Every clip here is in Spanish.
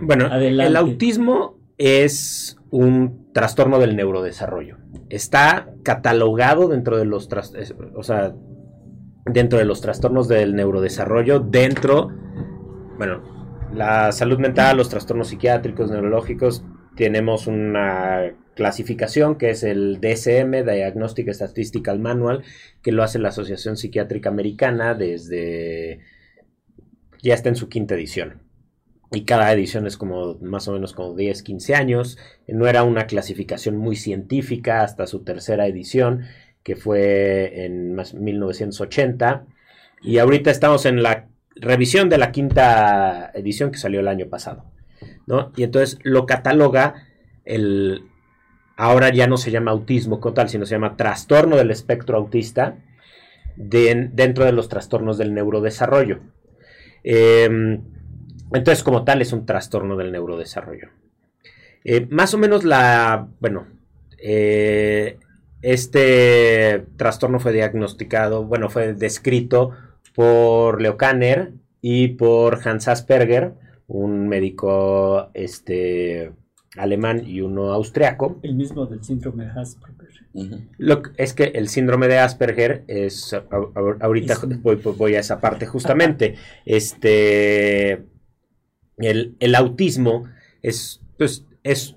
Bueno, el autismo es un trastorno del neurodesarrollo. Está catalogado dentro de los o sea, dentro de los trastornos del neurodesarrollo, dentro, bueno, la salud mental, los trastornos psiquiátricos, neurológicos, tenemos una clasificación que es el DSM, Diagnostic Statistical Manual, que lo hace la Asociación Psiquiátrica Americana desde, ya está en su quinta edición y cada edición es como más o menos como 10, 15 años. No era una clasificación muy científica hasta su tercera edición, que fue en 1980. Y ahorita estamos en la revisión de la quinta edición que salió el año pasado. ¿no? Y entonces lo cataloga el... Ahora ya no se llama autismo como tal, sino se llama trastorno del espectro autista dentro de los trastornos del neurodesarrollo. Eh, entonces, como tal, es un trastorno del neurodesarrollo. Eh, más o menos la, bueno, eh, este trastorno fue diagnosticado, bueno, fue descrito por Leo Kanner y por Hans Asperger, un médico este, alemán y uno austriaco. El mismo del síndrome de Asperger. Lo, es que el síndrome de Asperger es, ahorita voy, voy, a esa parte justamente, este el, autismo es, pues, es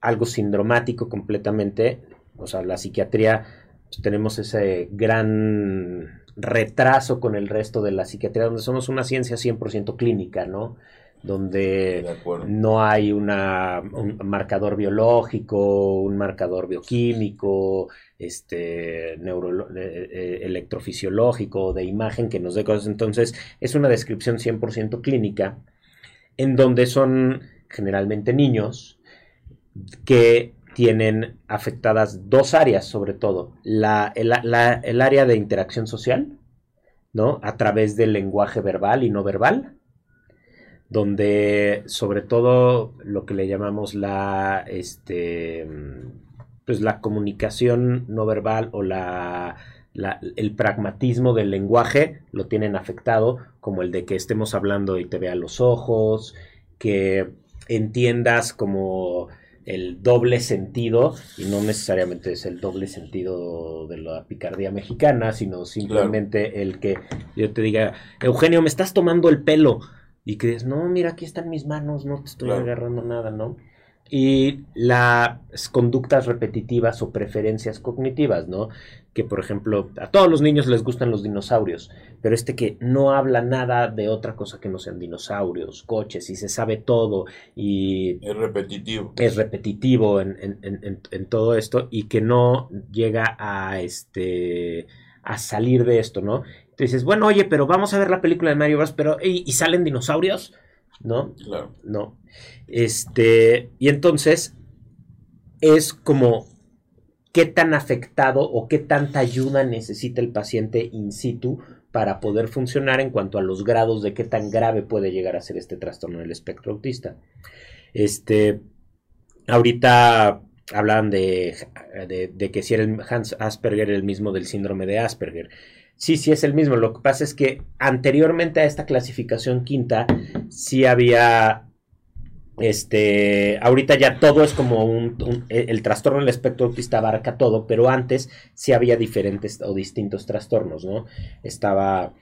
algo sindromático completamente. O sea, la psiquiatría, pues, tenemos ese gran retraso con el resto de la psiquiatría, donde somos una ciencia 100% clínica, ¿no? Donde no hay una, un marcador biológico, un marcador bioquímico, este, neuro, eh, eh, electrofisiológico, de imagen que nos dé cosas. Entonces, es una descripción 100% clínica en donde son generalmente niños que tienen afectadas dos áreas, sobre todo, la, el, área de interacción social, ¿no? A través del lenguaje verbal y no verbal, donde sobre todo lo que le llamamos la, este, pues la comunicación no verbal o la el pragmatismo del lenguaje lo tienen afectado, como el de que estemos hablando y te vea los ojos, que entiendas como el doble sentido, y no necesariamente es el doble sentido de la picardía mexicana, sino simplemente el que yo te diga, Eugenio, me estás tomando el pelo, y que dices, no, mira, aquí están mis manos, no te estoy agarrando nada, ¿no? Y las conductas repetitivas o preferencias cognitivas, ¿no? Que por ejemplo, a todos los niños les gustan los dinosaurios, pero este que no habla nada de otra cosa que no sean dinosaurios, coches, y se sabe todo, y... Es repetitivo. Es repetitivo en, todo esto, y que no llega a, este, a salir de esto, ¿no? Entonces, bueno, oye, pero vamos a ver la película de Mario Bros, pero, ¿y, salen dinosaurios? ¿No? Claro. No. Este, y entonces es como qué tan afectado o qué tanta ayuda necesita el paciente in situ para poder funcionar en cuanto a los grados de qué tan grave puede llegar a ser este trastorno del espectro autista. Este, ahorita hablan de, de, que si era el Hans Asperger el mismo del síndrome de Asperger. Sí, sí es el mismo. Lo que pasa es que anteriormente a esta clasificación quinta sí había este, ahorita ya todo es como un, e, el trastorno del espectro autista abarca todo, pero antes sí había diferentes o distintos trastornos, ¿no? Estaba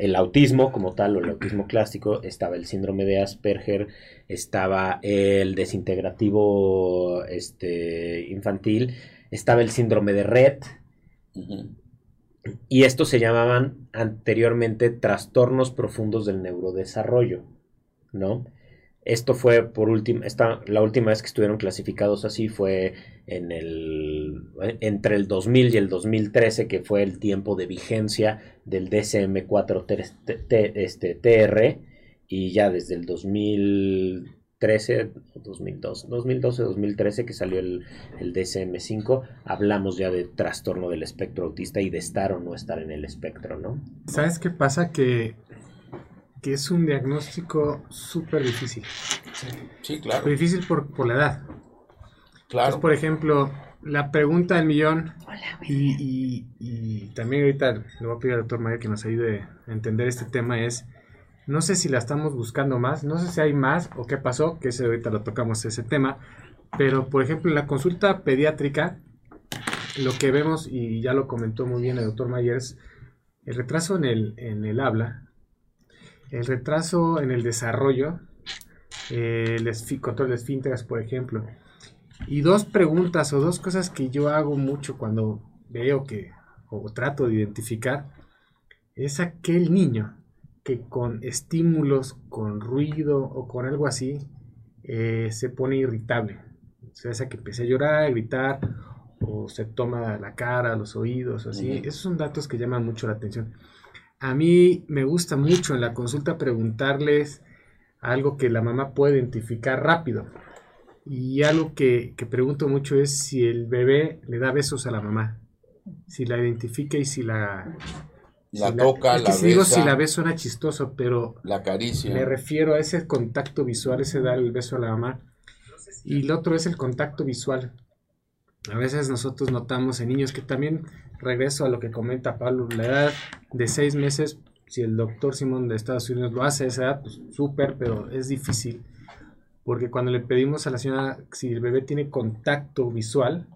el autismo como tal, o el autismo clásico, estaba el síndrome de Asperger, estaba el desintegrativo este, infantil, estaba el síndrome de Red, y estos se llamaban anteriormente trastornos profundos del neurodesarrollo, ¿no? Esto fue por última, la última vez que estuvieron clasificados así fue en el, entre el 2000 y el 2013, que fue el tiempo de vigencia del DSM-4 este, TR, y ya desde el 2013, 2012, 2012, 2013 que salió el, el DSM-5, hablamos ya de trastorno del espectro autista y de estar o no estar en el espectro, ¿no? ¿Sabes qué pasa? Que que es un diagnóstico súper difícil. Sí, claro. difícil por, por, la edad. Claro. por ejemplo, la pregunta del millón. Hola, y, y, también ahorita le voy a pedir al doctor Mario que nos ayude a entender este tema es, No sé si la estamos buscando más, no sé si hay más o qué pasó, que ese ahorita lo tocamos ese tema, pero por ejemplo en la consulta pediátrica lo que vemos, y ya lo comentó muy bien el doctor Myers, el retraso en el, en el habla, el retraso en el desarrollo, eh, el control de esfínteres, por ejemplo. Y dos preguntas o dos cosas que yo hago mucho cuando veo que, o trato de identificar, es aquel niño que con estímulos, con ruido o con algo así, eh, se pone irritable. O sea, que empiece a llorar, a gritar, o se toma la cara, los oídos, así. Esos son datos que llaman mucho la atención. A mí me gusta mucho en la consulta preguntarles algo que la mamá puede identificar rápido. Y algo que, pregunto mucho es si el bebé le da besos a la mamá. Si la identifica y si la... La toca, la, si digo si la ve suena chistoso, pero... La caricia. Me refiero a ese contacto visual, ese dar el beso a la mamá. Y el otro es el contacto visual. A veces nosotros notamos en niños que también, regreso a lo que comenta Pablo, la edad de seis meses, si el doctor Simón de Estados Unidos lo hace a esa edad, pues súper, pero es difícil. Porque cuando le pedimos a la señora si el bebé tiene contacto visual,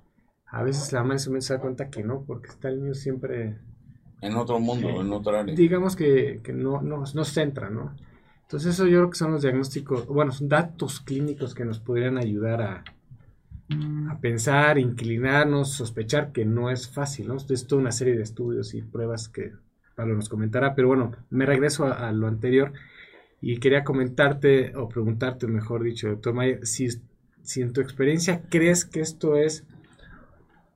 a veces la mamá se da cuenta que no, porque está el niño siempre... En otro mundo, en otra área. Digamos que, no, no, no centra, ¿no? Entonces eso yo creo que son los diagnósticos, bueno, son datos clínicos que nos podrían ayudar a, a pensar, inclinarnos, sospechar que no es fácil, ¿no? Es toda una serie de estudios y pruebas que Pablo nos comentará, pero bueno, me regreso a, lo anterior y quería comentarte o preguntarte, mejor dicho, doctor Mayer, si, si en tu experiencia crees que esto es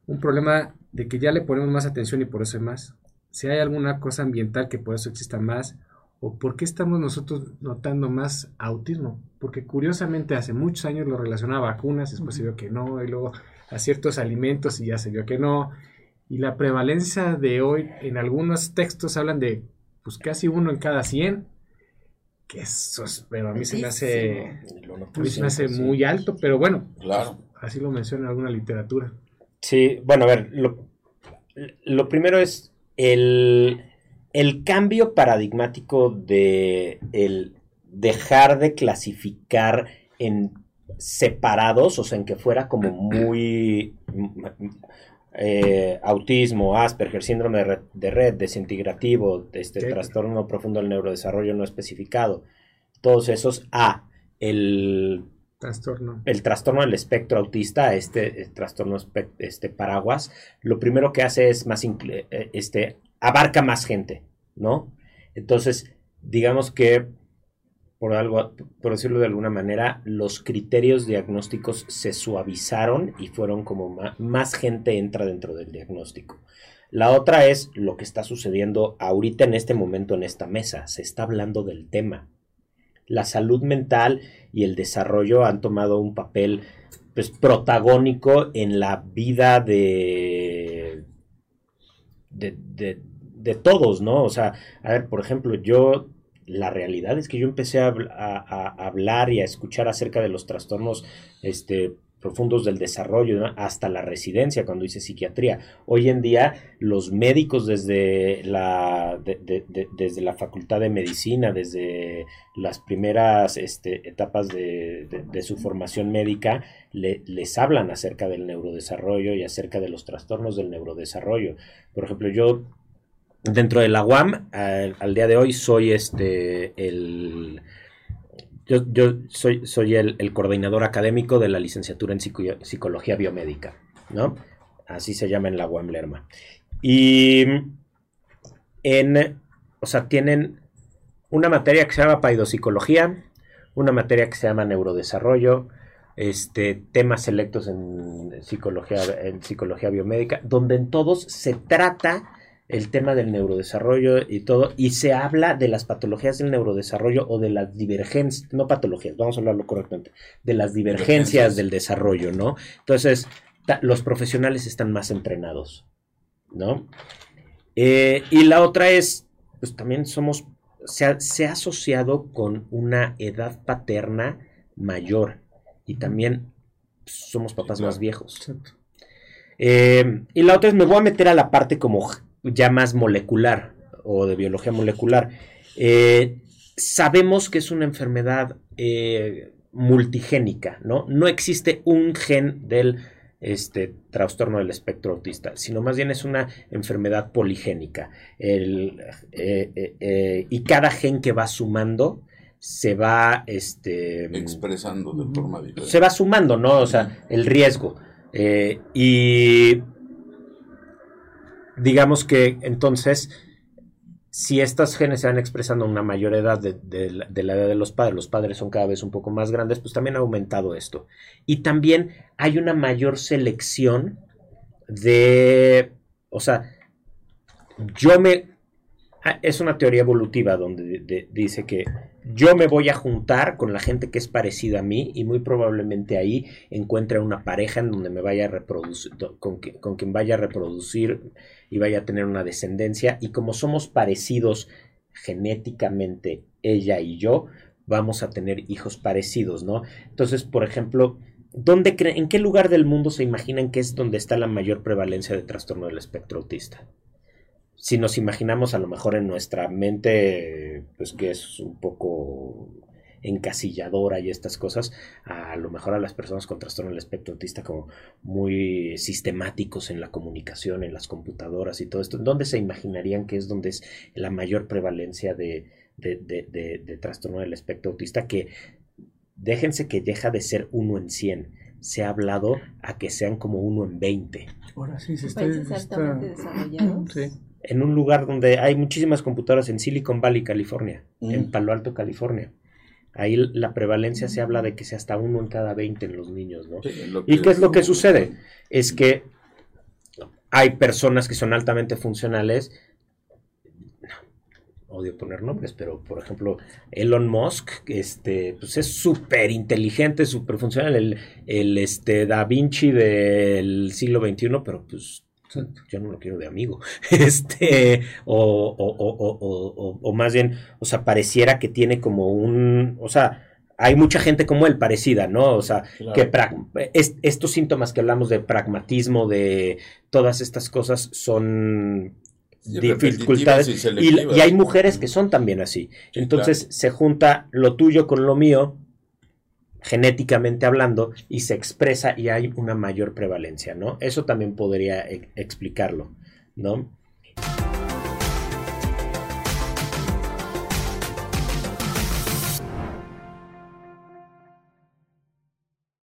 un problema de que ya le ponemos más atención y por eso hay más, si hay alguna cosa ambiental que por eso exista más, ¿O por qué estamos nosotros notando más autismo? Porque curiosamente hace muchos años lo relacionaba a vacunas, después se vio que no, y luego a ciertos alimentos y ya se vio que no. Y la prevalencia de hoy, en algunos textos hablan de pues casi uno en cada 100, que eso es, pero a mí se me hace, a mí se me hace muy alto, pero bueno, claro. así lo menciona en alguna literatura. Sí, bueno, a ver, lo, lo primero es el el cambio paradigmático de el dejar de clasificar en separados, o sea, en que fuera como muy eh, autismo, Asperger, síndrome de red, desintegrativo, este trastorno profundo del neurodesarrollo no especificado, todos esos a el trastorno. el trastorno del espectro autista, este trastorno este paraguas, lo primero que hace es más eh, este abarca más gente, ¿no? Entonces, digamos que, por, algo, por decirlo de alguna manera, los criterios diagnósticos se suavizaron y fueron como más, gente entra dentro del diagnóstico. La otra es lo que está sucediendo ahorita en este momento en esta mesa. Se está hablando del tema. La salud mental y el desarrollo han tomado un papel pues, protagónico en la vida de, de, de todos, ¿no? O sea, a ver, por ejemplo, yo, la realidad es que yo empecé a, hablar y a escuchar acerca de los trastornos, este, profundos del desarrollo hasta la residencia cuando hice psiquiatría. Hoy en día los médicos desde la, desde la facultad de medicina, desde las primeras este, etapas de, su formación médica, les hablan acerca del neurodesarrollo y acerca de los trastornos del neurodesarrollo. Por ejemplo, yo dentro de la UAM, al, día de hoy, soy este el. Yo, soy, soy el, coordinador académico de la licenciatura en psicología biomédica, ¿no? Así se llama en la UAM Lerma. Y en, o sea, tienen una materia que se llama paidopsicología, una materia que se llama neurodesarrollo, este, temas selectos en psicología, en psicología biomédica, donde en todos se trata el tema del neurodesarrollo y todo, y se habla de las patologías del neurodesarrollo o de las divergencias, no patologías, vamos a hablarlo correctamente, de las divergencias del desarrollo, ¿no? Entonces, los profesionales están más entrenados, ¿no? Eh, y la otra es, pues también somos, se ha, se ha asociado con una edad paterna mayor y también somos papás más viejos. Eh, y la otra es, me voy a meter a la parte como ya más molecular o de biología molecular. Eh, sabemos que es una enfermedad eh, multigénica, ¿no? No existe un gen del este trastorno del espectro autista, sino más bien es una enfermedad poligénica. El, eh, y cada gen que va sumando se va este, expresando de forma diferente. Se va sumando, ¿no? O sea, el riesgo. y digamos que entonces si estas genes se van expresando a una mayor edad de, la, edad de los padres, los padres son cada vez un poco más grandes, pues también ha aumentado esto. Y también hay una mayor selección de, o sea, yo me, es una teoría evolutiva donde dice que yo me voy a juntar con la gente que es parecida a mí y muy probablemente ahí encuentre una pareja en donde me vaya a reproducir, con, con quien vaya a reproducir y vaya a tener una descendencia. Y como somos parecidos genéticamente, ella y yo, vamos a tener hijos parecidos, ¿no? Entonces, por ejemplo, ¿dónde ¿en qué lugar del mundo se imaginan que es donde está la mayor prevalencia de trastorno del espectro autista? Si nos imaginamos a lo mejor en nuestra mente, pues que es un poco encasilladora y estas cosas, a lo mejor a las personas con trastorno del espectro autista como muy sistemáticos en la comunicación, en las computadoras y todo esto, ¿dónde se imaginarían que es donde es la mayor prevalencia de, de, trastorno del espectro autista? Que déjense que deja de ser uno en 100 se ha hablado a que sean como uno en 20. Ahora sí, se está, altamente desarrollados. En un lugar donde hay muchísimas computadoras en Silicon Valley, California, en Palo Alto, California. Ahí la prevalencia se habla de que sea hasta uno en cada 20 en los niños, ¿no? ¿Y qué es lo que sucede? Es que hay personas que son altamente funcionales. odio poner nombres, pero por ejemplo, Elon Musk, este, pues es súper inteligente, súper funcional, el, el este, Da Vinci del siglo XXI, pero pues yo no lo quiero de amigo. Este, o, o, o, o, más bien, o sea, pareciera que tiene como un, o sea, hay mucha gente como él parecida, ¿no? O sea, que estos síntomas que hablamos de pragmatismo, de todas estas cosas son dificultades. Y, y, hay mujeres que son también así. Entonces se junta lo tuyo con lo mío genéticamente hablando y se expresa y hay una mayor prevalencia, ¿no? Eso también podría e-, explicarlo, ¿no?